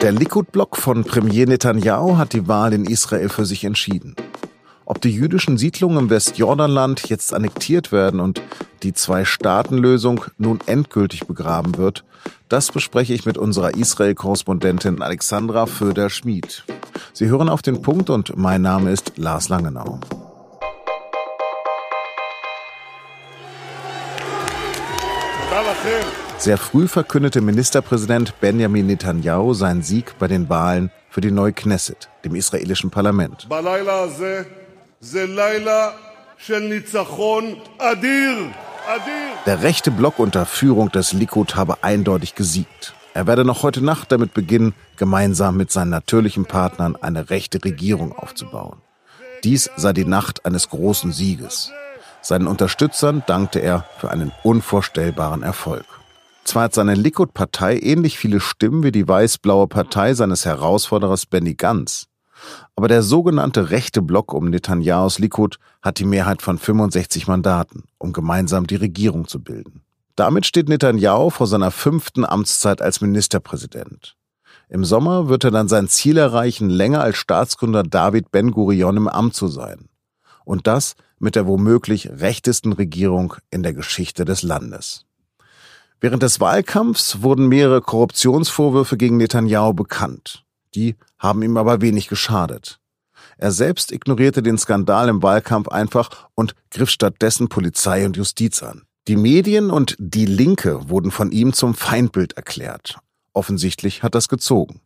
Der Likud-Block von Premier Netanyahu hat die Wahl in Israel für sich entschieden. Ob die jüdischen Siedlungen im Westjordanland jetzt annektiert werden und die Zwei-Staaten-Lösung nun endgültig begraben wird, das bespreche ich mit unserer Israel-Korrespondentin Alexandra Föder-Schmid. Sie hören auf den Punkt und mein Name ist Lars Langenau. Sehr früh verkündete Ministerpräsident Benjamin Netanyahu seinen Sieg bei den Wahlen für die neue Knesset, dem israelischen Parlament. Der rechte Block unter Führung des Likud habe eindeutig gesiegt. Er werde noch heute Nacht damit beginnen, gemeinsam mit seinen natürlichen Partnern eine rechte Regierung aufzubauen. Dies sei die Nacht eines großen Sieges. Seinen Unterstützern dankte er für einen unvorstellbaren Erfolg. Zwar hat seine Likud-Partei ähnlich viele Stimmen wie die weiß-blaue Partei seines Herausforderers Benny Gantz. Aber der sogenannte rechte Block um Netanyahus Likud hat die Mehrheit von 65 Mandaten, um gemeinsam die Regierung zu bilden. Damit steht Netanyahu vor seiner fünften Amtszeit als Ministerpräsident. Im Sommer wird er dann sein Ziel erreichen, länger als Staatsgründer David Ben-Gurion im Amt zu sein. Und das mit der womöglich rechtesten Regierung in der Geschichte des Landes. Während des Wahlkampfs wurden mehrere Korruptionsvorwürfe gegen Netanyahu bekannt. Die haben ihm aber wenig geschadet. Er selbst ignorierte den Skandal im Wahlkampf einfach und griff stattdessen Polizei und Justiz an. Die Medien und die Linke wurden von ihm zum Feindbild erklärt. Offensichtlich hat das gezogen.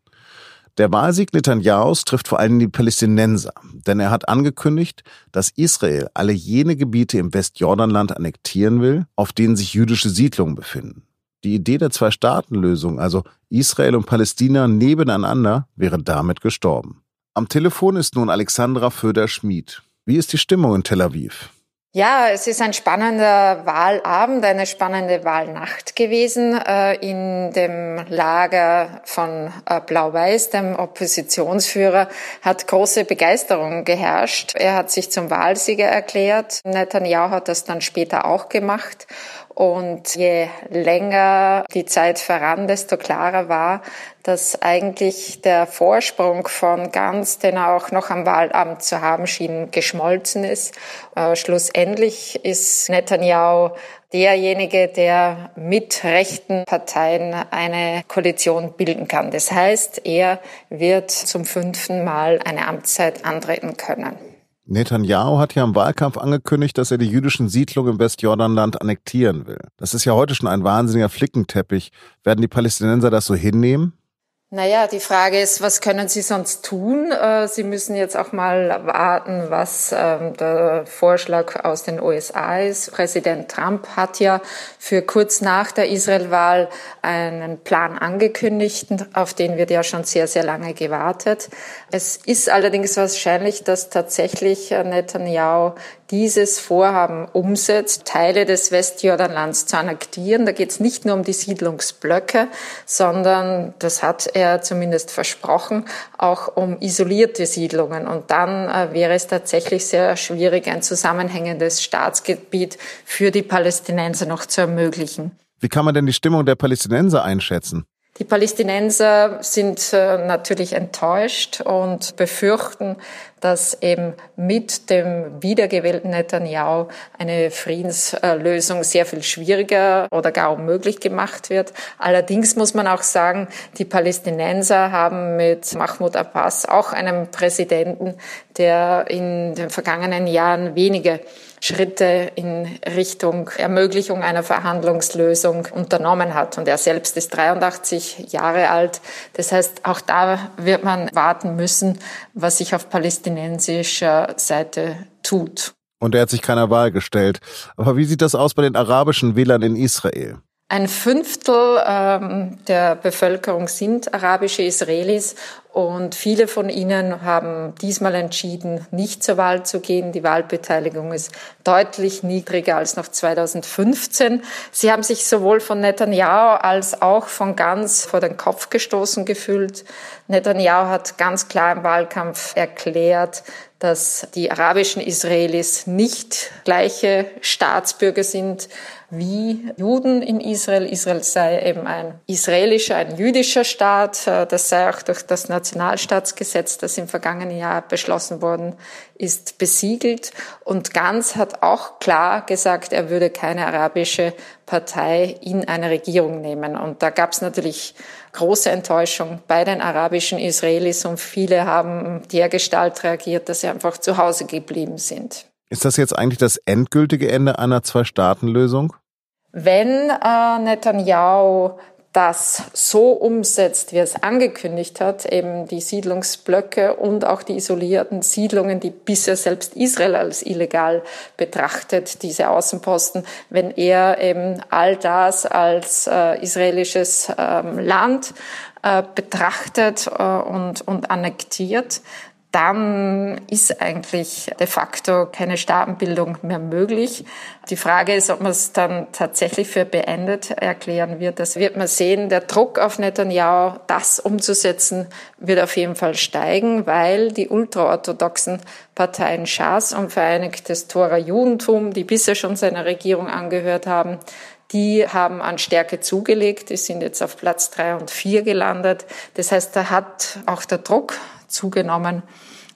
Der Wahlsieg Netanyahus trifft vor allem die Palästinenser, denn er hat angekündigt, dass Israel alle jene Gebiete im Westjordanland annektieren will, auf denen sich jüdische Siedlungen befinden. Die Idee der Zwei-Staaten-Lösung, also Israel und Palästina nebeneinander, wäre damit gestorben. Am Telefon ist nun Alexandra Föder-Schmid. Wie ist die Stimmung in Tel Aviv? Ja, es ist ein spannender Wahlabend, eine spannende Wahlnacht gewesen äh, in dem Lager von äh, Blau-Weiß, dem Oppositionsführer, hat große Begeisterung geherrscht. Er hat sich zum Wahlsieger erklärt. Netanyahu hat das dann später auch gemacht. Und je länger die Zeit voran, desto klarer war, dass eigentlich der Vorsprung von Ganz, den er auch noch am Wahlamt zu haben schien, geschmolzen ist. Äh, schlussendlich ist Netanyahu derjenige, der mit rechten Parteien eine Koalition bilden kann. Das heißt, er wird zum fünften Mal eine Amtszeit antreten können. Netanyahu hat ja im Wahlkampf angekündigt, dass er die jüdischen Siedlungen im Westjordanland annektieren will. Das ist ja heute schon ein wahnsinniger Flickenteppich. Werden die Palästinenser das so hinnehmen? Naja, die Frage ist, was können Sie sonst tun? Äh, Sie müssen jetzt auch mal warten, was ähm, der Vorschlag aus den USA ist. Präsident Trump hat ja für kurz nach der Israel-Wahl einen Plan angekündigt, auf den wird ja schon sehr, sehr lange gewartet. Es ist allerdings wahrscheinlich, dass tatsächlich äh, Netanyahu dieses Vorhaben umsetzt, Teile des Westjordanlands zu annektieren. Da geht es nicht nur um die Siedlungsblöcke, sondern das hat er zumindest versprochen, auch um isolierte Siedlungen. Und dann äh, wäre es tatsächlich sehr schwierig, ein zusammenhängendes Staatsgebiet für die Palästinenser noch zu ermöglichen. Wie kann man denn die Stimmung der Palästinenser einschätzen? Die Palästinenser sind äh, natürlich enttäuscht und befürchten, dass eben mit dem wiedergewählten Netanyahu eine Friedenslösung sehr viel schwieriger oder gar unmöglich gemacht wird. Allerdings muss man auch sagen, die Palästinenser haben mit Mahmoud Abbas auch einen Präsidenten, der in den vergangenen Jahren wenige Schritte in Richtung Ermöglichung einer Verhandlungslösung unternommen hat. Und er selbst ist 83 Jahre alt. Das heißt, auch da wird man warten müssen, was sich auf palästinensischer Seite tut. Und er hat sich keiner Wahl gestellt. Aber wie sieht das aus bei den arabischen Wählern in Israel? Ein Fünftel ähm, der Bevölkerung sind arabische Israelis und viele von ihnen haben diesmal entschieden, nicht zur Wahl zu gehen. Die Wahlbeteiligung ist deutlich niedriger als noch 2015. Sie haben sich sowohl von Netanyahu als auch von Ganz vor den Kopf gestoßen gefühlt. Netanyahu hat ganz klar im Wahlkampf erklärt, dass die arabischen Israelis nicht gleiche Staatsbürger sind wie Juden in Israel. Israel sei eben ein israelischer, ein jüdischer Staat. Äh, das sei auch durch das Nationalstaatsgesetz, das im vergangenen Jahr beschlossen worden ist, besiegelt. Und Ganz hat auch klar gesagt, er würde keine arabische Partei in eine Regierung nehmen. Und da gab es natürlich große Enttäuschung bei den arabischen Israelis und viele haben dergestalt reagiert, dass sie einfach zu Hause geblieben sind. Ist das jetzt eigentlich das endgültige Ende einer Zwei-Staaten-Lösung? Wenn äh, Netanyahu das so umsetzt, wie es angekündigt hat, eben die Siedlungsblöcke und auch die isolierten Siedlungen, die bisher selbst Israel als illegal betrachtet, diese Außenposten, wenn er eben all das als äh, israelisches ähm, Land äh, betrachtet äh, und, und annektiert, dann ist eigentlich de facto keine Staatenbildung mehr möglich. Die Frage ist, ob man es dann tatsächlich für beendet erklären wird. Das wird man sehen. Der Druck auf Netanyahu, das umzusetzen, wird auf jeden Fall steigen, weil die ultraorthodoxen Parteien Schas und Vereinigtes Tora Judentum, die bisher schon seiner Regierung angehört haben, die haben an Stärke zugelegt. Die sind jetzt auf Platz drei und vier gelandet. Das heißt, da hat auch der Druck zugenommen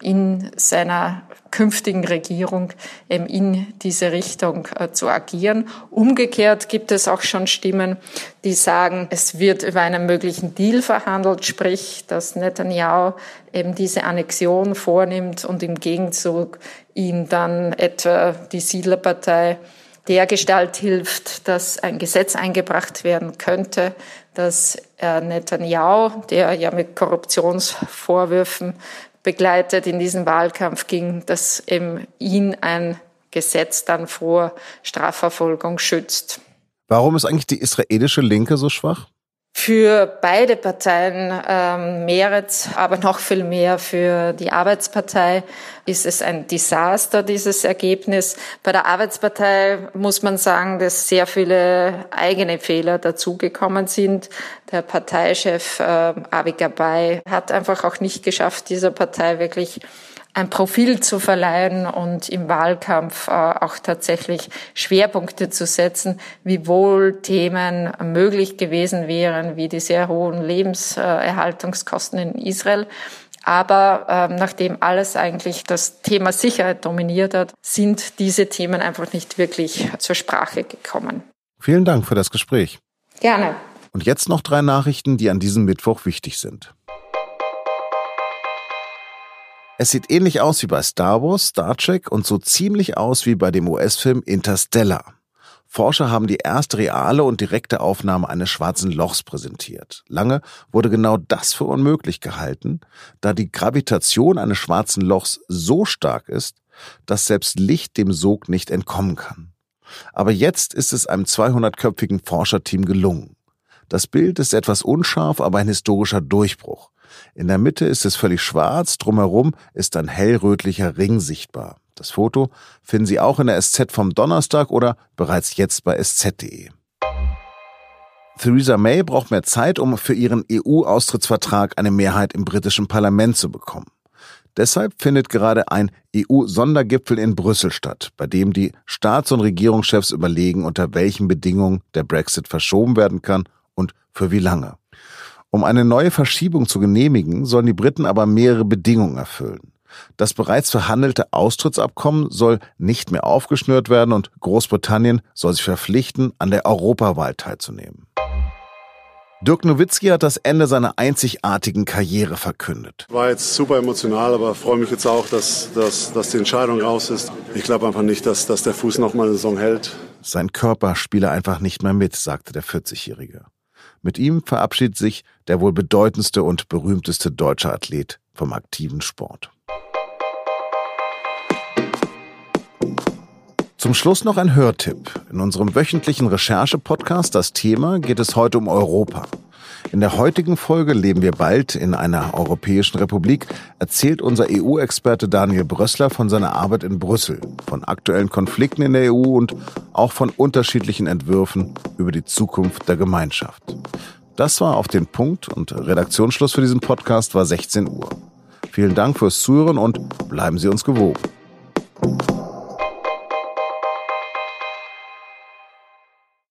in seiner künftigen Regierung in diese Richtung äh, zu agieren. Umgekehrt gibt es auch schon Stimmen, die sagen, es wird über einen möglichen Deal verhandelt, sprich, dass Netanyahu eben diese Annexion vornimmt und im Gegenzug ihm dann etwa die Siedlerpartei der Gestalt hilft, dass ein Gesetz eingebracht werden könnte, dass Netanyahu, der ja mit Korruptionsvorwürfen begleitet in diesen Wahlkampf ging, dass eben ihn ein Gesetz dann vor Strafverfolgung schützt. Warum ist eigentlich die israelische Linke so schwach? Für beide Parteien ähm, Meretz, aber noch viel mehr für die Arbeitspartei ist es ein Desaster, dieses Ergebnis. Bei der Arbeitspartei muss man sagen, dass sehr viele eigene Fehler dazugekommen sind. Der Parteichef äh, Avi Gabay hat einfach auch nicht geschafft, dieser Partei wirklich ein Profil zu verleihen und im Wahlkampf äh, auch tatsächlich Schwerpunkte zu setzen, wie wohl Themen möglich gewesen wären, wie die sehr hohen Lebenserhaltungskosten in Israel. Aber ähm, nachdem alles eigentlich das Thema Sicherheit dominiert hat, sind diese Themen einfach nicht wirklich zur Sprache gekommen. Vielen Dank für das Gespräch. Gerne. Und jetzt noch drei Nachrichten, die an diesem Mittwoch wichtig sind. Es sieht ähnlich aus wie bei Star Wars, Star Trek und so ziemlich aus wie bei dem US-Film Interstellar. Forscher haben die erste reale und direkte Aufnahme eines schwarzen Lochs präsentiert. Lange wurde genau das für unmöglich gehalten, da die Gravitation eines schwarzen Lochs so stark ist, dass selbst Licht dem Sog nicht entkommen kann. Aber jetzt ist es einem 200-köpfigen Forscherteam gelungen. Das Bild ist etwas unscharf, aber ein historischer Durchbruch. In der Mitte ist es völlig schwarz, drumherum ist ein hellrötlicher Ring sichtbar. Das Foto finden Sie auch in der SZ vom Donnerstag oder bereits jetzt bei sz.de. Theresa May braucht mehr Zeit, um für ihren EU-Austrittsvertrag eine Mehrheit im britischen Parlament zu bekommen. Deshalb findet gerade ein EU-Sondergipfel in Brüssel statt, bei dem die Staats- und Regierungschefs überlegen, unter welchen Bedingungen der Brexit verschoben werden kann und für wie lange. Um eine neue Verschiebung zu genehmigen, sollen die Briten aber mehrere Bedingungen erfüllen. Das bereits verhandelte Austrittsabkommen soll nicht mehr aufgeschnürt werden und Großbritannien soll sich verpflichten, an der Europawahl teilzunehmen. Dirk Nowitzki hat das Ende seiner einzigartigen Karriere verkündet. War jetzt super emotional, aber freue mich jetzt auch, dass, dass, dass die Entscheidung raus ist. Ich glaube einfach nicht, dass, dass der Fuß noch mal eine Saison hält. Sein Körper spiele einfach nicht mehr mit, sagte der 40-Jährige. Mit ihm verabschiedet sich der wohl bedeutendste und berühmteste deutsche Athlet vom aktiven Sport. Zum Schluss noch ein Hörtipp. In unserem wöchentlichen Recherche-Podcast Das Thema geht es heute um Europa. In der heutigen Folge Leben wir bald in einer europäischen Republik erzählt unser EU-Experte Daniel Brössler von seiner Arbeit in Brüssel, von aktuellen Konflikten in der EU und auch von unterschiedlichen Entwürfen über die Zukunft der Gemeinschaft. Das war auf den Punkt und Redaktionsschluss für diesen Podcast war 16 Uhr. Vielen Dank fürs Zuhören und bleiben Sie uns gewogen.